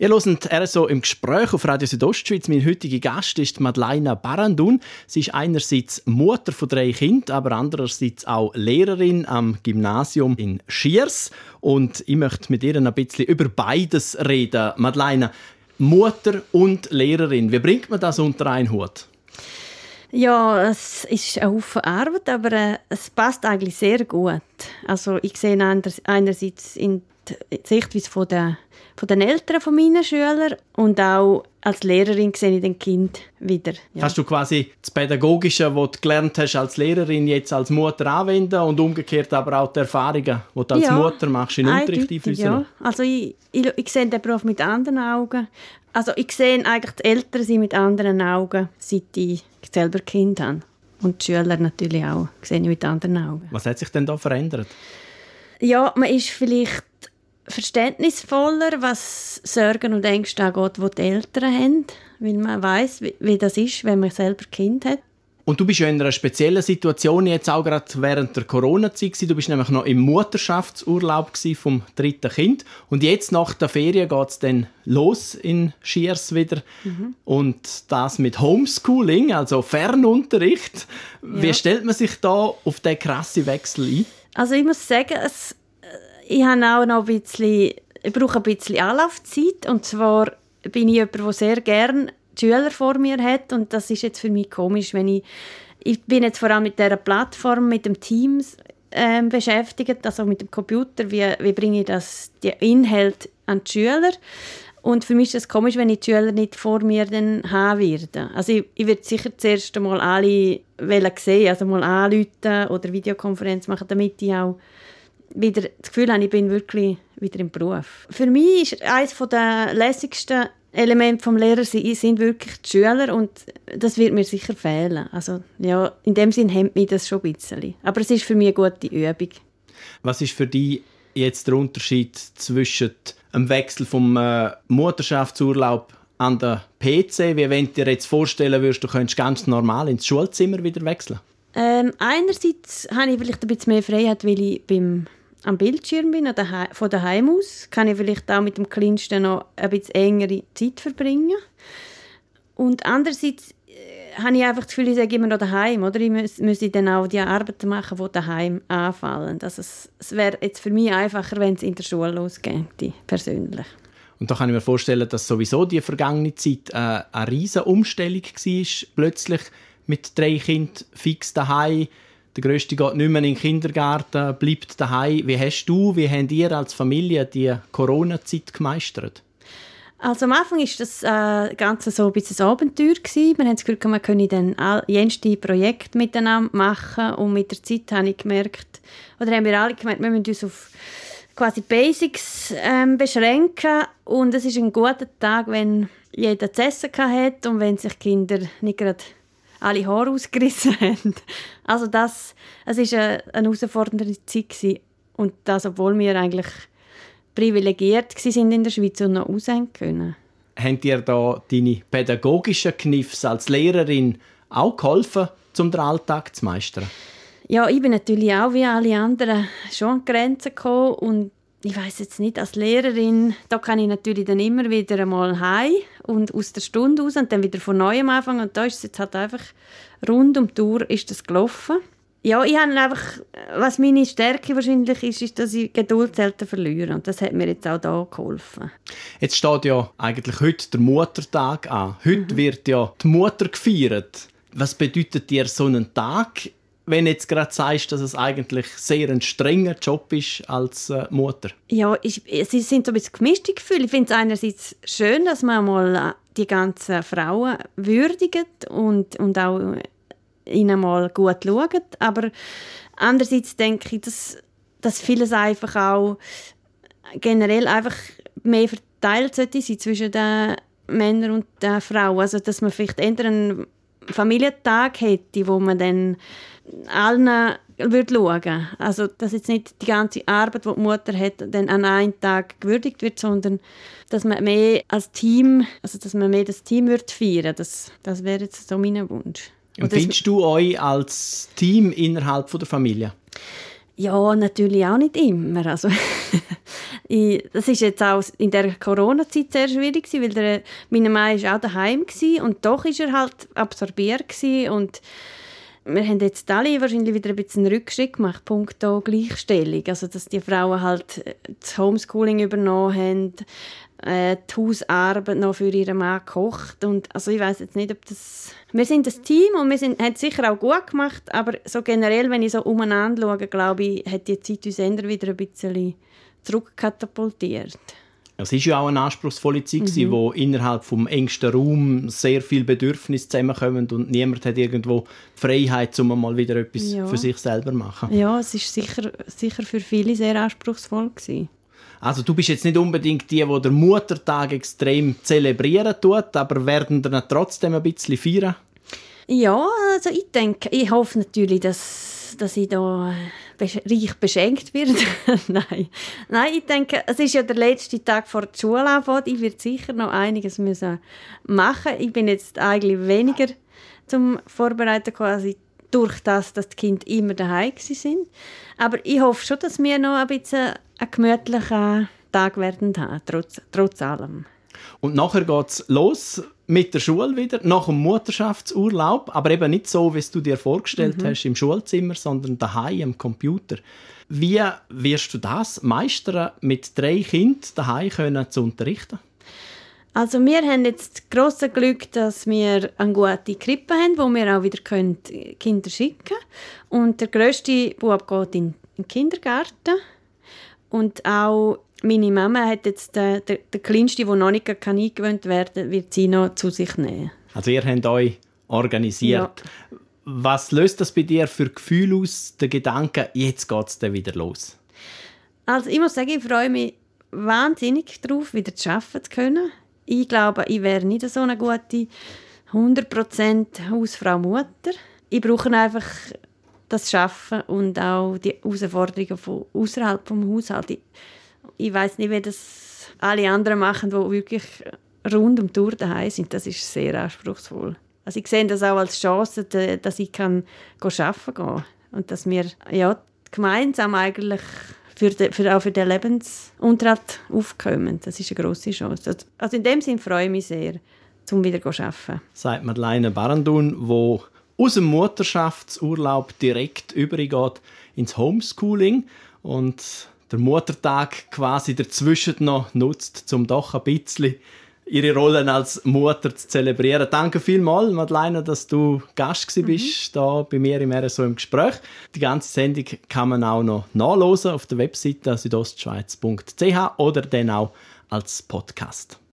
Ihr hört RSO im Gespräch auf Radio Südostschweiz. Mein heutiger Gast ist Madeleine Barandun. Sie ist einerseits Mutter von drei Kindern, aber andererseits auch Lehrerin am Gymnasium in Schiers. Und ich möchte mit ihr ein bisschen über beides reden. Madeleine, Mutter und Lehrerin, wie bringt man das unter einen Hut? Ja, es ist ein Haufen Arbeit, aber äh, es passt eigentlich sehr gut. Also ich sehe einerseits in die Sichtweise von der von den Eltern von meinen Schülern und auch als Lehrerin sehe ich den Kind wieder. Ja. Hast du quasi das Pädagogische, was du gelernt hast als Lehrerin, jetzt als Mutter anwenden und umgekehrt aber auch die Erfahrungen, die du als ja, Mutter machst, in den Unterricht einfließen? Ja, also ich, ich, ich sehe den Beruf mit anderen Augen. Also ich sehe eigentlich die Eltern sind mit anderen Augen, seit ich selber Kind habe. Und die Schüler natürlich auch, sehe ich mit anderen Augen. Was hat sich denn da verändert? Ja, man ist vielleicht verständnisvoller, was Sorgen und Ängste angeht, die die Eltern haben, weil man weiß, wie, wie das ist, wenn man selber Kind hat. Und du bist ja in einer speziellen Situation jetzt auch gerade während der Corona-Zeit. Du bist nämlich noch im Mutterschaftsurlaub vom dritten Kind. Und jetzt nach der Ferien geht es dann los in Schiers wieder. Mhm. Und das mit Homeschooling, also Fernunterricht. Ja. Wie stellt man sich da auf den krassen Wechsel ein? Also ich muss sagen, es ich habe auch noch ein bisschen, ich brauche ein bisschen Anlaufzeit. Und zwar bin ich jemand, der sehr gerne Schüler vor mir hat. Und das ist jetzt für mich komisch, wenn ich, ich bin jetzt vor allem mit dieser Plattform, mit dem Teams ähm, beschäftigt, also mit dem Computer, wie, wie bringe ich das, die Inhalt an die Schüler. Und für mich ist es komisch, wenn ich die Schüler nicht vor mir dann haben werde. Also ich, ich werde sicher zuerst einmal alle sehen, also mal anrufen oder Videokonferenz machen, damit ich auch wieder das Gefühl habe, ich bin wirklich wieder im Beruf. Für mich ist eines der lässigsten Elemente des Lehrers sind wirklich die Schüler und das wird mir sicher fehlen. Also ja, in dem Sinn hemmt mich das schon ein bisschen. Aber es ist für mich eine gute Übung. Was ist für dich jetzt der Unterschied zwischen dem Wechsel vom äh, Mutterschaftsurlaub an den PC, wie wenn du dir jetzt vorstellen würdest, du könntest ganz normal ins Schulzimmer wieder wechseln? Ähm, einerseits habe ich vielleicht ein bisschen mehr Freiheit, weil ich beim am Bildschirm bin, von daheim aus, kann ich vielleicht auch mit dem Kleinsten noch ein bisschen engere Zeit verbringen. Und andererseits äh, habe ich einfach das Gefühl, ich sage immer noch daheim, oder? Ich muss, muss dann auch die Arbeiten machen, die daheim anfallen. Also es, es wäre jetzt für mich einfacher, wenn es in der Schule losgeht, persönlich. Und da kann ich mir vorstellen, dass sowieso die vergangene Zeit äh, eine riesige Umstellung war, plötzlich mit drei Kindern fix daheim der Größte geht nicht mehr in den Kindergarten, bleibt daheim. Wie hast du, wie habt ihr als Familie die Corona-Zeit gemeistert? Also am Anfang war das äh, Ganze so ein bisschen ein Abenteuer. Wir haben das Gefühl, man könne dann jenste Projekte miteinander machen. Und mit der Zeit habe ich gemerkt, oder haben wir alle gemerkt, wir müssen uns auf quasi Basics ähm, beschränken. Und es ist ein guter Tag, wenn jeder zu essen hat und wenn sich Kinder nicht gerade alle Haare ausgerissen haben. Also das, es ist eine, eine herausfordernde Zeit gewesen. und das, obwohl wir eigentlich privilegiert sind in der Schweiz und noch aussehen können. Haben dir da deine pädagogischen Kniffs als Lehrerin auch geholfen, um den Alltag zu meistern? Ja, ich bin natürlich auch wie alle anderen schon an die Grenzen gekommen und ich weiß jetzt nicht, als Lehrerin, da kann ich natürlich dann immer wieder einmal heim und aus der Stunde raus und dann wieder von neuem anfangen und da ist es jetzt halt einfach rund um die Uhr ist das gelaufen. Ja, ich habe einfach, was meine Stärke wahrscheinlich ist, ist, dass ich Geduld selten verliere und das hat mir jetzt auch da geholfen. Jetzt steht ja eigentlich heute der Muttertag an. Heute mhm. wird ja die Mutter gefeiert. Was bedeutet dir so ein Tag wenn du jetzt gerade sagst, dass es eigentlich sehr ein strenger Job ist als äh, Mutter? Ja, ich, es sind so ein bisschen gemischte Gefühle. Ich finde es einerseits schön, dass man mal äh, die ganzen Frauen würdigt und, und auch ihnen mal gut schaut. Aber andererseits denke ich, dass, dass vieles einfach auch generell einfach mehr verteilt sollte sein zwischen den Männern und den Frauen. Also, dass man vielleicht einen Familientag hätte, wo man dann allen würde schauen. Also, dass jetzt nicht die ganze Arbeit, die die Mutter hat, dann an einem Tag gewürdigt wird, sondern dass man mehr als Team, also dass man mehr das Team würde feiern. Das, das wäre jetzt so mein Wunsch. Und findest du euch als Team innerhalb der Familie? Ja, natürlich auch nicht immer. Also, Das ist jetzt auch in der Corona-Zeit sehr schwierig gewesen, weil der, mein Mann war auch daheim gewesen, und doch ist er halt absorbiert gewesen, und wir haben jetzt alle wahrscheinlich wieder ein bisschen einen Rückschritt gemacht, punkto Gleichstellung. Also, dass die Frauen halt äh, das Homeschooling übernommen haben, äh, die Hausarbeit noch für ihren Mann gekocht. Und, also ich weiß jetzt nicht, ob das... Wir sind ein Team und wir sind, haben es sicher auch gut gemacht, aber so generell, wenn ich so umeinander schaue, glaube ich, hat die Zeit uns wieder ein bisschen zurückkatapultiert. Es war ja auch eine anspruchsvolle Zeit, mhm. wo innerhalb vom engsten Raum sehr viele Bedürfnisse zusammenkommen und niemand hat irgendwo die Freiheit, um mal wieder etwas ja. für sich selber zu machen. Ja, es war sicher, sicher für viele sehr anspruchsvoll. Gewesen. Also du bist jetzt nicht unbedingt die, die den Muttertag extrem zelebrieren tut, aber werden dann trotzdem ein bisschen feiern? Ja, also ich denke, ich hoffe natürlich, dass, dass ich da reich beschenkt werde. Nein. Nein, ich denke, es ist ja der letzte Tag vor der Schule Ich werde sicher noch einiges müssen machen. Ich bin jetzt eigentlich weniger zum Vorbereiten quasi durch das, dass die Kinder immer daheim sind. Aber ich hoffe schon, dass wir noch ein bisschen einen gemütlichen Tag werden haben, trotz, trotz allem. Und nachher geht es los mit der Schule wieder, nach dem Mutterschaftsurlaub, aber eben nicht so, wie du dir vorgestellt mhm. hast im Schulzimmer, sondern daheim am Computer. Wie wirst du das meistern, mit drei Kindern daheim können zu unterrichten? Also wir haben jetzt das grosse Glück, dass wir eine gute Krippe haben, wo wir auch wieder Kinder schicken können. Und der grösste Bub geht in den Kindergarten. Und auch meine Mama hat jetzt den, den, den Kleinsten, der noch nicht eingewöhnt werden kann, wird sie noch zu sich nehmen. Also ihr habt euch organisiert. Ja. Was löst das bei dir für Gefühle aus, der Gedanke, jetzt geht es wieder los? Also ich muss sagen, ich freue mich wahnsinnig darauf, wieder zu arbeiten zu können ich glaube, ich wäre nicht so eine gute 100% Hausfrau Mutter. Ich brauche einfach das Schaffen und auch die Herausforderungen von außerhalb vom Haushalt. Ich, ich weiß nicht, wie das alle anderen machen, die wirklich rund um die Tour daheim sind. Das ist sehr anspruchsvoll. Also ich sehe das auch als Chance, dass ich kann arbeiten kann und dass wir ja, gemeinsam eigentlich für, de, für, auch für den Lebensunterhalt aufkommen. Das ist eine grosse Chance. Also in dem Sinne freue ich mich sehr, um wieder zu arbeiten. Sagt Madeleine Barandun, wo aus dem Mutterschaftsurlaub direkt übergeht ins Homeschooling und der Muttertag quasi dazwischen noch nutzt, um doch ein bisschen ihre Rolle als Mutter zu zelebrieren. Danke vielmals, Madeleine, dass du Gast mhm. bist da bei mir im RSO im Gespräch. Die ganze Sendung kann man auch noch nachlesen auf der Webseite südostschweiz.ch oder dann auch als Podcast.